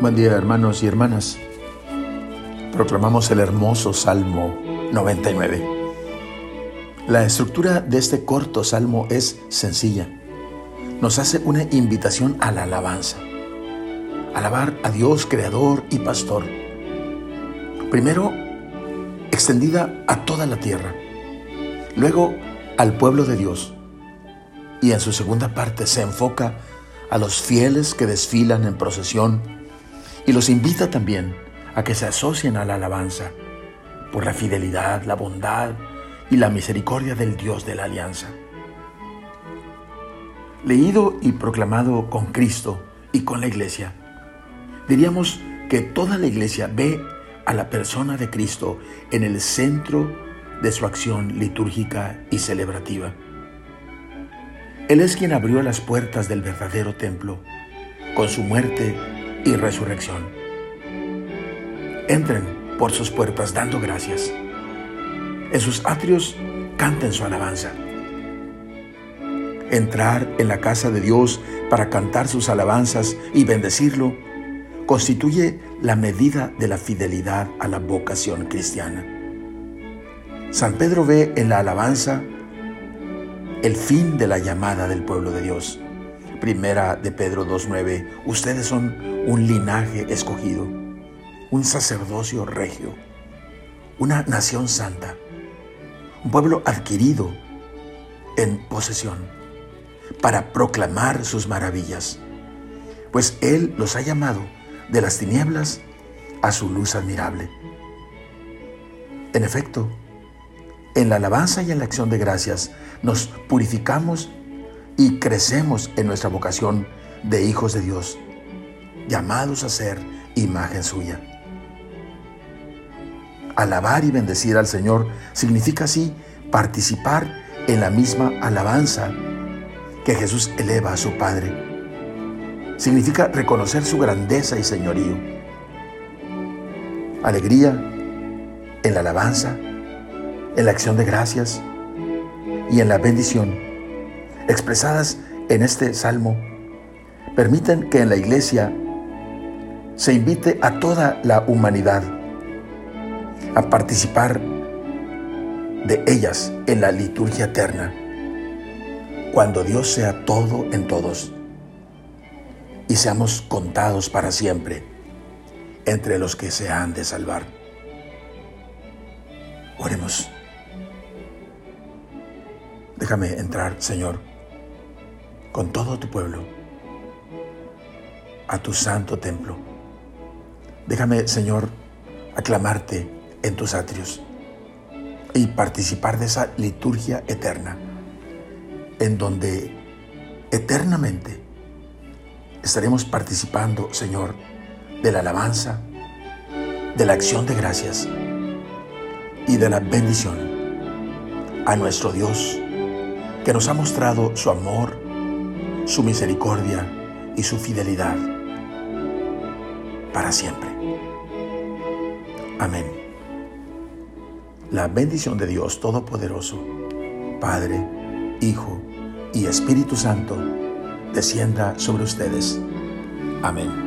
Buen día hermanos y hermanas. Proclamamos el hermoso Salmo 99. La estructura de este corto salmo es sencilla. Nos hace una invitación a la alabanza. Alabar a Dios, Creador y Pastor. Primero, extendida a toda la tierra. Luego, al pueblo de Dios. Y en su segunda parte se enfoca a los fieles que desfilan en procesión y los invita también a que se asocien a la alabanza por la fidelidad, la bondad y la misericordia del Dios de la alianza. Leído y proclamado con Cristo y con la iglesia, diríamos que toda la iglesia ve a la persona de Cristo en el centro de su acción litúrgica y celebrativa. Él es quien abrió las puertas del verdadero templo con su muerte y resurrección. Entren por sus puertas dando gracias. En sus atrios canten su alabanza. Entrar en la casa de Dios para cantar sus alabanzas y bendecirlo constituye la medida de la fidelidad a la vocación cristiana. San Pedro ve en la alabanza el fin de la llamada del pueblo de Dios. Primera de Pedro 2.9, ustedes son un linaje escogido, un sacerdocio regio, una nación santa, un pueblo adquirido en posesión para proclamar sus maravillas, pues Él los ha llamado de las tinieblas a su luz admirable. En efecto, en la alabanza y en la acción de gracias nos purificamos y crecemos en nuestra vocación de hijos de Dios, llamados a ser imagen suya. Alabar y bendecir al Señor significa así participar en la misma alabanza que Jesús eleva a su Padre. Significa reconocer su grandeza y señorío. Alegría en la alabanza en la acción de gracias y en la bendición expresadas en este salmo permiten que en la iglesia se invite a toda la humanidad a participar de ellas en la liturgia eterna, cuando Dios sea todo en todos y seamos contados para siempre entre los que se han de salvar. Oremos. Déjame entrar, Señor, con todo tu pueblo, a tu santo templo. Déjame, Señor, aclamarte en tus atrios y participar de esa liturgia eterna, en donde eternamente estaremos participando, Señor, de la alabanza, de la acción de gracias y de la bendición a nuestro Dios que nos ha mostrado su amor, su misericordia y su fidelidad para siempre. Amén. La bendición de Dios Todopoderoso, Padre, Hijo y Espíritu Santo, descienda sobre ustedes. Amén.